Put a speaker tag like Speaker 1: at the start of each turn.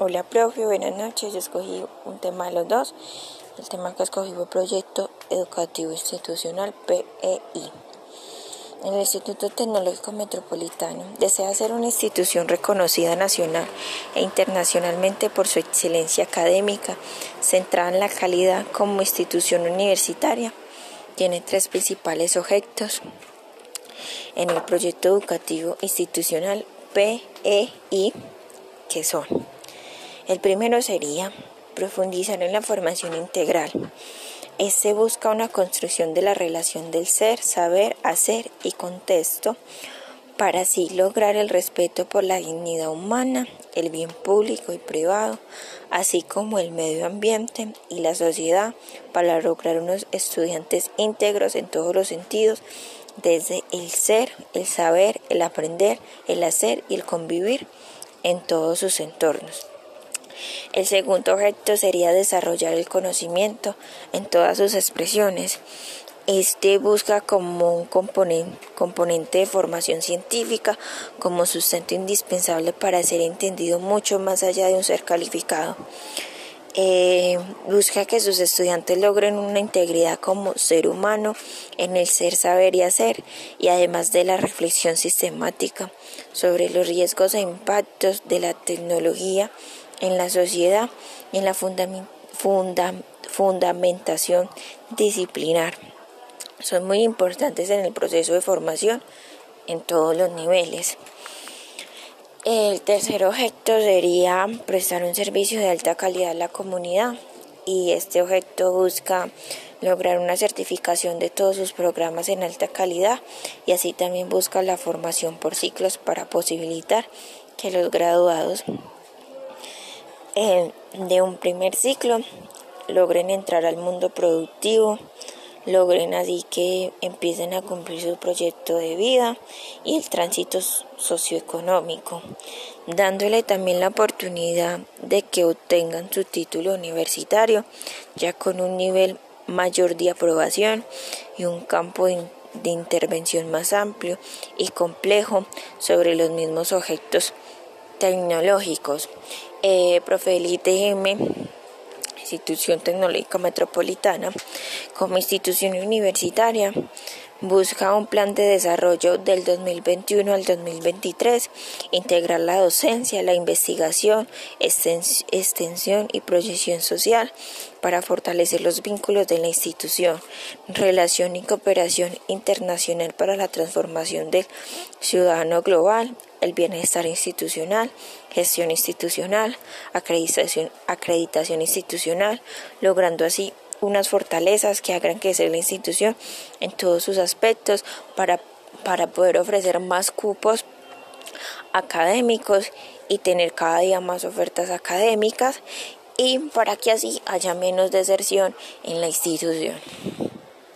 Speaker 1: Hola, profe, buenas noches. Yo escogí un tema de los dos. El tema que escogí fue Proyecto Educativo Institucional PEI. El Instituto Tecnológico Metropolitano desea ser una institución reconocida nacional e internacionalmente por su excelencia académica, centrada en la calidad como institución universitaria. Tiene tres principales objetos en el proyecto educativo institucional PEI, que son el primero sería profundizar en la formación integral. Este busca una construcción de la relación del ser, saber, hacer y contexto para así lograr el respeto por la dignidad humana, el bien público y privado, así como el medio ambiente y la sociedad, para lograr unos estudiantes íntegros en todos los sentidos, desde el ser, el saber, el aprender, el hacer y el convivir en todos sus entornos. El segundo objeto sería desarrollar el conocimiento en todas sus expresiones. Este busca como un componente, de formación científica, como sustento indispensable para ser entendido mucho más allá de un ser calificado. Eh, busca que sus estudiantes logren una integridad como ser humano en el ser, saber y hacer, y además de la reflexión sistemática sobre los riesgos e impactos de la tecnología en la sociedad y en la fundamentación disciplinar. Son muy importantes en el proceso de formación en todos los niveles. El tercer objeto sería prestar un servicio de alta calidad a la comunidad y este objeto busca lograr una certificación de todos sus programas en alta calidad y así también busca la formación por ciclos para posibilitar que los graduados eh, de un primer ciclo logren entrar al mundo productivo, logren así que empiecen a cumplir su proyecto de vida y el tránsito socioeconómico, dándole también la oportunidad de que obtengan su título universitario ya con un nivel mayor de aprobación y un campo de, intervención más amplio y complejo sobre los mismos objetos tecnológicos. Eh, M, Institución Tecnológica Metropolitana, como institución universitaria, busca un plan de desarrollo del 2021 al 2023, integrar la docencia, la investigación, extensión y proyección social para fortalecer los vínculos de la institución, relación y cooperación internacional para la transformación del ciudadano global, el bienestar institucional, gestión institucional, acreditación, acreditación institucional, logrando así unas fortalezas que hagan crecer la institución en todos sus aspectos para, para poder ofrecer más cupos académicos y tener cada día más ofertas académicas y para que así haya menos deserción en la institución.